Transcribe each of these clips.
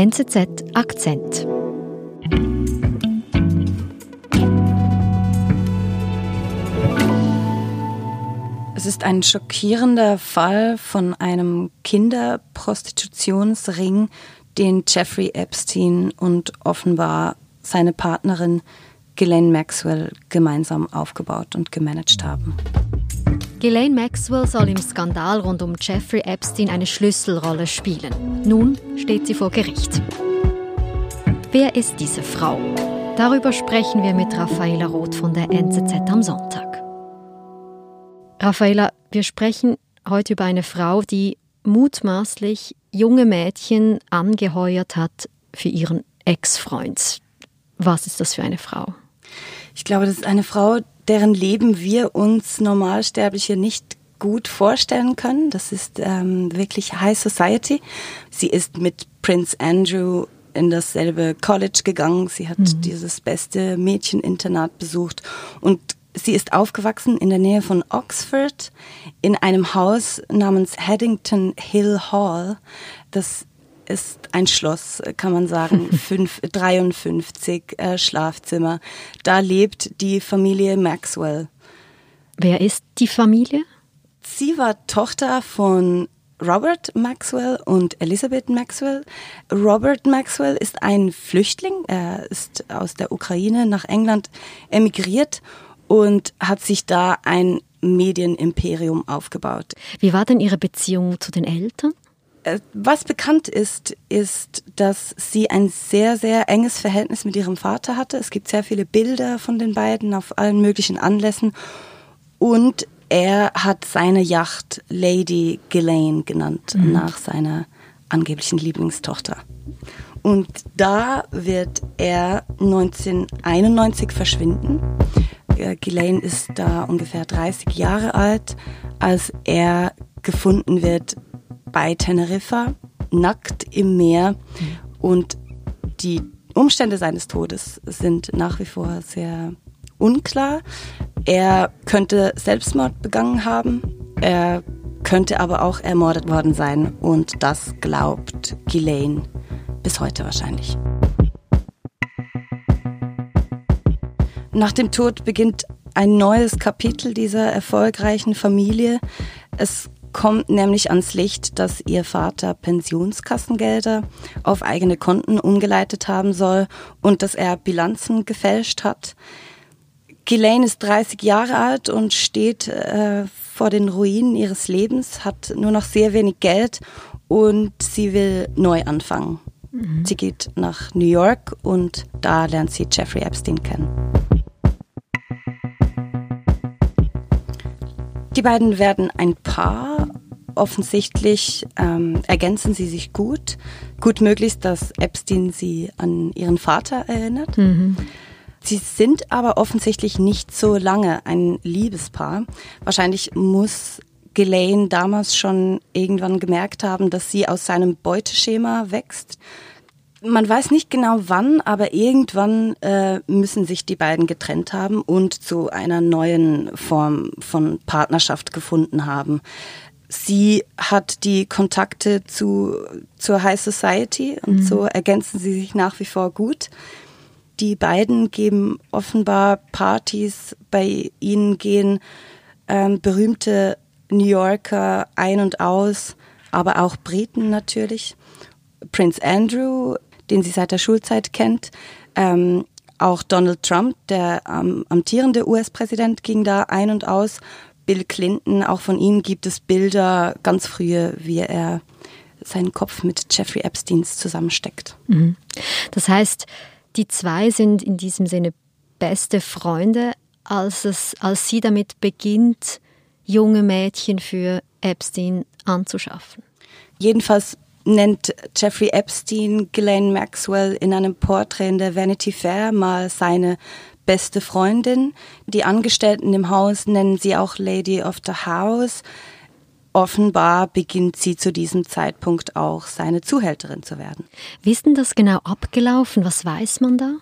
NZZ Akzent. Es ist ein schockierender Fall von einem Kinderprostitutionsring, den Jeffrey Epstein und offenbar seine Partnerin Ghislaine Maxwell gemeinsam aufgebaut und gemanagt haben. Ghislaine Maxwell soll im Skandal rund um Jeffrey Epstein eine Schlüsselrolle spielen. Nun steht sie vor Gericht. Wer ist diese Frau? Darüber sprechen wir mit Raffaela Roth von der NZZ am Sonntag. Raffaela, wir sprechen heute über eine Frau, die mutmaßlich junge Mädchen angeheuert hat für ihren Ex-Freund. Was ist das für eine Frau? Ich glaube, das ist eine Frau, deren Leben wir uns Normalsterbliche nicht gut vorstellen können. Das ist ähm, wirklich High Society. Sie ist mit Prince Andrew in dasselbe College gegangen. Sie hat mhm. dieses beste Mädcheninternat besucht und sie ist aufgewachsen in der Nähe von Oxford in einem Haus namens Haddington Hill Hall. Das ist ein Schloss, kann man sagen, Fünf, 53 äh, Schlafzimmer. Da lebt die Familie Maxwell. Wer ist die Familie? Sie war Tochter von Robert Maxwell und Elizabeth Maxwell. Robert Maxwell ist ein Flüchtling. Er ist aus der Ukraine nach England emigriert und hat sich da ein Medienimperium aufgebaut. Wie war denn Ihre Beziehung zu den Eltern? Äh, was bekannt ist, ist, dass sie ein sehr, sehr enges Verhältnis mit ihrem Vater hatte. Es gibt sehr viele Bilder von den beiden auf allen möglichen Anlässen. Und er hat seine Yacht Lady Ghislaine genannt, mhm. nach seiner angeblichen Lieblingstochter. Und da wird er 1991 verschwinden. Äh, Ghislaine ist da ungefähr 30 Jahre alt, als er gefunden wird bei Teneriffa, nackt im Meer. Und die Umstände seines Todes sind nach wie vor sehr unklar. Er könnte Selbstmord begangen haben. Er könnte aber auch ermordet worden sein. Und das glaubt Ghislaine bis heute wahrscheinlich. Nach dem Tod beginnt ein neues Kapitel dieser erfolgreichen Familie. Es kommt nämlich ans Licht, dass ihr Vater Pensionskassengelder auf eigene Konten umgeleitet haben soll und dass er Bilanzen gefälscht hat. Ghislaine ist 30 Jahre alt und steht äh, vor den Ruinen ihres Lebens, hat nur noch sehr wenig Geld und sie will neu anfangen. Mhm. Sie geht nach New York und da lernt sie Jeffrey Epstein kennen. Die beiden werden ein Paar. Offensichtlich ähm, ergänzen sie sich gut. Gut möglich, dass Epstein sie an ihren Vater erinnert. Mhm. Sie sind aber offensichtlich nicht so lange ein Liebespaar. Wahrscheinlich muss Ghislaine damals schon irgendwann gemerkt haben, dass sie aus seinem Beuteschema wächst man weiß nicht genau wann, aber irgendwann äh, müssen sich die beiden getrennt haben und zu einer neuen Form von Partnerschaft gefunden haben. Sie hat die Kontakte zu, zur High Society und mhm. so ergänzen sie sich nach wie vor gut. Die beiden geben offenbar Partys, bei ihnen gehen ähm, berühmte New Yorker ein und aus, aber auch Briten natürlich. Prince Andrew den sie seit der Schulzeit kennt. Ähm, auch Donald Trump, der ähm, amtierende US-Präsident, ging da ein und aus. Bill Clinton, auch von ihm gibt es Bilder ganz frühe, wie er seinen Kopf mit Jeffrey Epsteins zusammensteckt. Mhm. Das heißt, die zwei sind in diesem Sinne beste Freunde, als, es, als sie damit beginnt, junge Mädchen für Epstein anzuschaffen. Jedenfalls nennt Jeffrey Epstein Ghislaine Maxwell in einem Porträt in der Vanity Fair mal seine beste Freundin. Die Angestellten im Haus nennen sie auch Lady of the House. Offenbar beginnt sie zu diesem Zeitpunkt auch seine Zuhälterin zu werden. Wie ist denn das genau abgelaufen? Was weiß man da?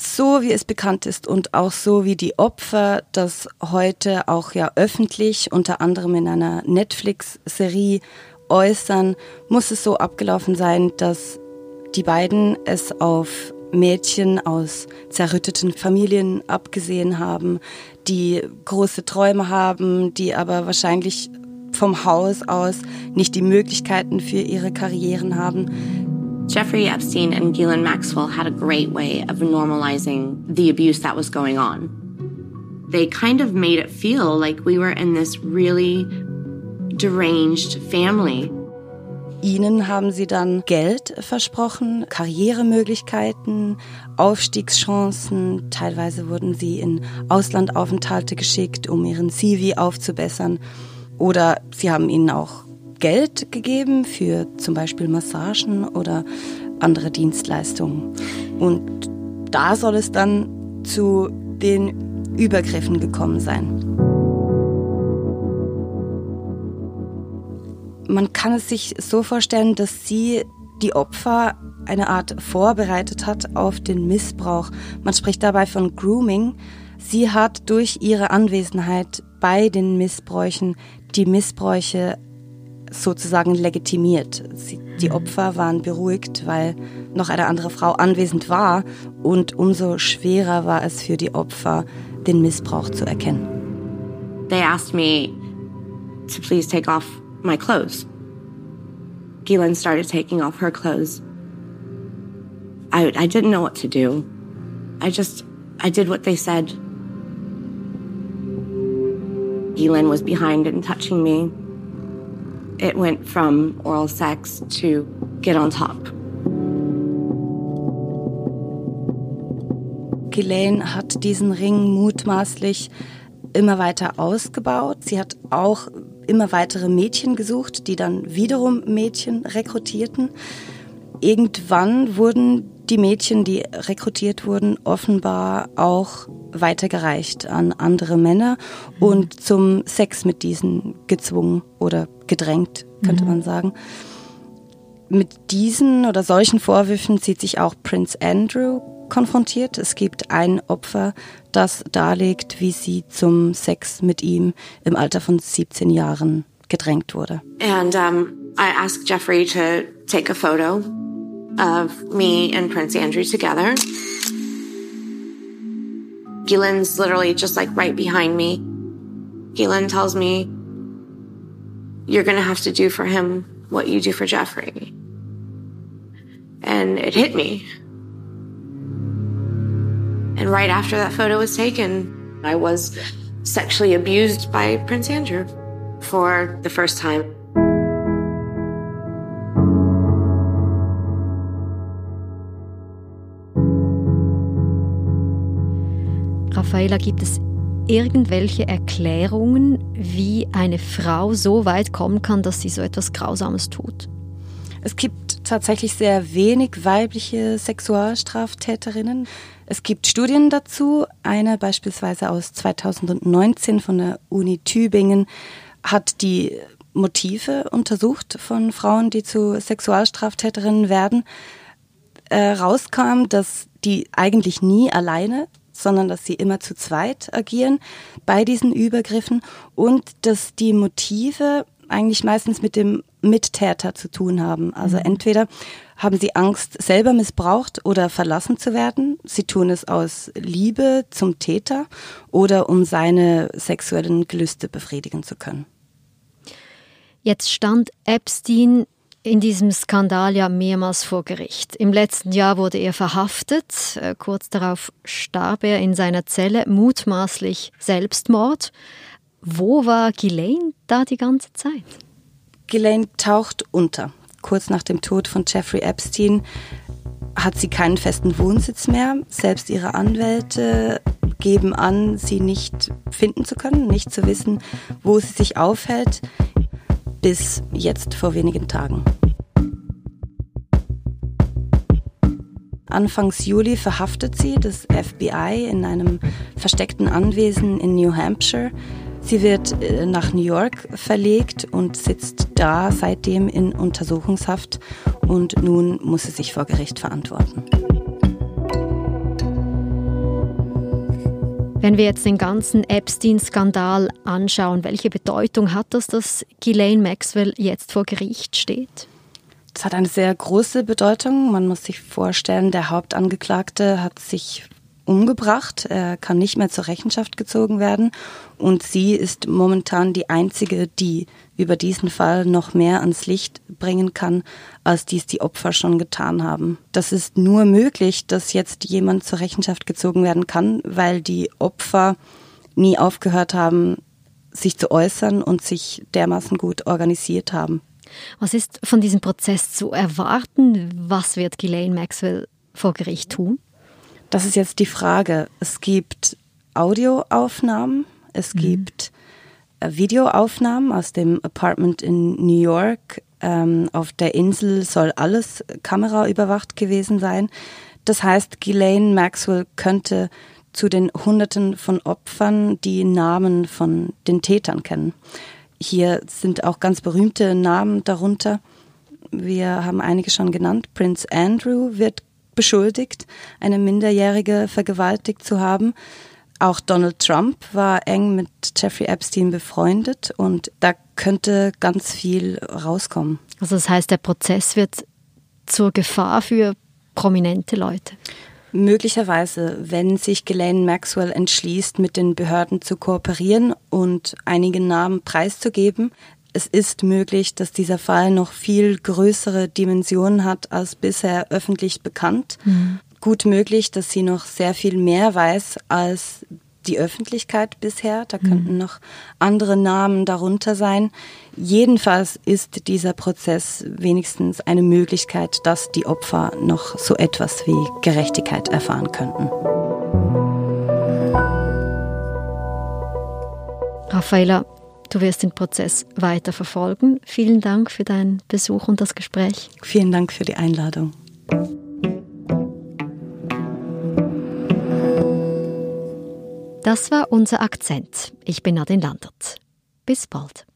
So wie es bekannt ist und auch so wie die Opfer das heute auch ja öffentlich, unter anderem in einer Netflix-Serie äußern, muss es so abgelaufen sein, dass die beiden es auf Mädchen aus zerrütteten Familien abgesehen haben, die große Träume haben, die aber wahrscheinlich vom Haus aus nicht die Möglichkeiten für ihre Karrieren haben. Jeffrey Epstein and Ghislaine Maxwell had a great way of normalizing the abuse that was going on. They kind of made it feel like we were in this really deranged family. Ihnen haben sie dann Geld versprochen, Karrieremöglichkeiten, Aufstiegschancen. Teilweise wurden sie in Auslandaufenthalte geschickt, um ihren CV aufzubessern. Oder sie haben ihnen auch Geld gegeben für zum Beispiel Massagen oder andere Dienstleistungen. Und da soll es dann zu den Übergriffen gekommen sein. Man kann es sich so vorstellen, dass sie die Opfer eine Art vorbereitet hat auf den Missbrauch. Man spricht dabei von Grooming. Sie hat durch ihre Anwesenheit bei den Missbräuchen die Missbräuche sozusagen legitimiert. Sie, die Opfer waren beruhigt, weil noch eine andere Frau anwesend war und umso schwerer war es für die Opfer, den Missbrauch zu erkennen. They asked me to please take off my clothes. Ghislaine started taking off her clothes. I, I didn't know what to do. I just, I did what they said. Ghislaine was behind and touching me. It went from oral sex to get on top. Ghislaine hat diesen Ring mutmaßlich immer weiter ausgebaut. Sie hat auch immer weitere Mädchen gesucht, die dann wiederum Mädchen rekrutierten. Irgendwann wurden die Mädchen, die rekrutiert wurden, offenbar auch weitergereicht an andere Männer und zum Sex mit diesen gezwungen oder gedrängt, könnte mhm. man sagen. Mit diesen oder solchen Vorwürfen sieht sich auch Prince Andrew konfrontiert. Es gibt ein Opfer, das darlegt, wie sie zum Sex mit ihm im Alter von 17 Jahren gedrängt wurde. And um, I asked Jeffrey to take a photo of me and Prince Andrew together. Gielyn's literally just like right behind me. Gielyn tells me, you're going to have to do for him what you do for Jeffrey. And it hit me. And right after that photo was taken, I was sexually abused by Prince Andrew for the first time. Raffaella, gibt es irgendwelche Erklärungen, wie eine Frau so weit kommen kann, dass sie so etwas Grausames tut? Es gibt tatsächlich sehr wenig weibliche Sexualstraftäterinnen. Es gibt Studien dazu. Eine beispielsweise aus 2019 von der Uni Tübingen hat die Motive untersucht von Frauen, die zu Sexualstraftäterinnen werden. Äh, rauskam, dass die eigentlich nie alleine, sondern dass sie immer zu zweit agieren bei diesen Übergriffen und dass die Motive eigentlich meistens mit dem Mittäter zu tun haben. Also mhm. entweder haben sie Angst, selber missbraucht oder verlassen zu werden. Sie tun es aus Liebe zum Täter oder um seine sexuellen Gelüste befriedigen zu können. Jetzt stand Epstein in diesem Skandal ja mehrmals vor Gericht. Im letzten Jahr wurde er verhaftet. Äh, kurz darauf starb er in seiner Zelle, mutmaßlich Selbstmord. Wo war Ghislaine da die ganze Zeit? Ghislaine taucht unter. Kurz nach dem Tod von Jeffrey Epstein hat sie keinen festen Wohnsitz mehr. Selbst ihre Anwälte geben an, sie nicht finden zu können, nicht zu wissen, wo sie sich aufhält, bis jetzt vor wenigen Tagen. Anfangs Juli verhaftet sie das FBI in einem versteckten Anwesen in New Hampshire. Sie wird äh, nach New York verlegt und sitzt da seitdem in Untersuchungshaft und nun muss sie sich vor Gericht verantworten. Wenn wir jetzt den ganzen Epstein-Skandal anschauen, welche Bedeutung hat das, dass Ghislaine Maxwell jetzt vor Gericht steht? Das hat eine sehr große Bedeutung. Man muss sich vorstellen, der Hauptangeklagte hat sich umgebracht. Er kann nicht mehr zur Rechenschaft gezogen werden. Und sie ist momentan die einzige, die über diesen Fall noch mehr ans Licht bringen kann, als dies die Opfer schon getan haben. Das ist nur möglich, dass jetzt jemand zur Rechenschaft gezogen werden kann, weil die Opfer nie aufgehört haben, sich zu äußern und sich dermaßen gut organisiert haben. Was ist von diesem Prozess zu erwarten? Was wird Ghislaine Maxwell vor Gericht tun? Das ist jetzt die Frage. Es gibt Audioaufnahmen, es mhm. gibt äh, Videoaufnahmen aus dem Apartment in New York. Ähm, auf der Insel soll alles kameraüberwacht gewesen sein. Das heißt, Ghislaine Maxwell könnte zu den Hunderten von Opfern die Namen von den Tätern kennen. Hier sind auch ganz berühmte Namen darunter. Wir haben einige schon genannt. Prince Andrew wird beschuldigt, eine Minderjährige vergewaltigt zu haben. Auch Donald Trump war eng mit Jeffrey Epstein befreundet und da könnte ganz viel rauskommen. Also das heißt, der Prozess wird zur Gefahr für prominente Leute. Möglicherweise, wenn sich Ghislaine Maxwell entschließt, mit den Behörden zu kooperieren und einige Namen preiszugeben, es ist möglich, dass dieser Fall noch viel größere Dimensionen hat als bisher öffentlich bekannt. Mhm. Gut möglich, dass sie noch sehr viel mehr weiß als die Öffentlichkeit bisher. Da mhm. könnten noch andere Namen darunter sein. Jedenfalls ist dieser Prozess wenigstens eine Möglichkeit, dass die Opfer noch so etwas wie Gerechtigkeit erfahren könnten. Raffaella, Du wirst den Prozess weiter verfolgen. Vielen Dank für deinen Besuch und das Gespräch. Vielen Dank für die Einladung. Das war unser Akzent. Ich bin Nadine Landert. Bis bald.